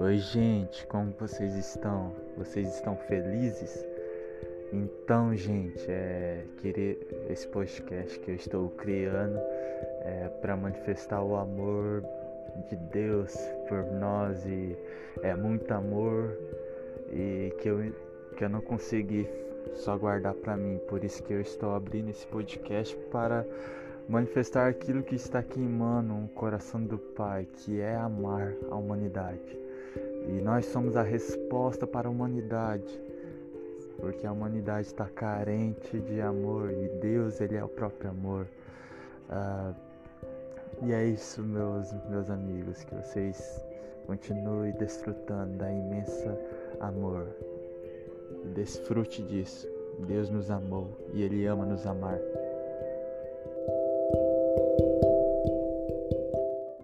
Oi, gente, como vocês estão? Vocês estão felizes? Então, gente, é querer esse podcast que eu estou criando é, para manifestar o amor de Deus por nós e é muito amor e que eu que eu não consegui só guardar para mim. Por isso que eu estou abrindo esse podcast para manifestar aquilo que está queimando o coração do Pai, que é amar a humanidade. E nós somos a resposta para a humanidade, porque a humanidade está carente de amor e Deus ele é o próprio amor. Uh, e é isso, meus meus amigos, que vocês continuem desfrutando da imensa amor. Desfrute disso. Deus nos amou e Ele ama nos amar.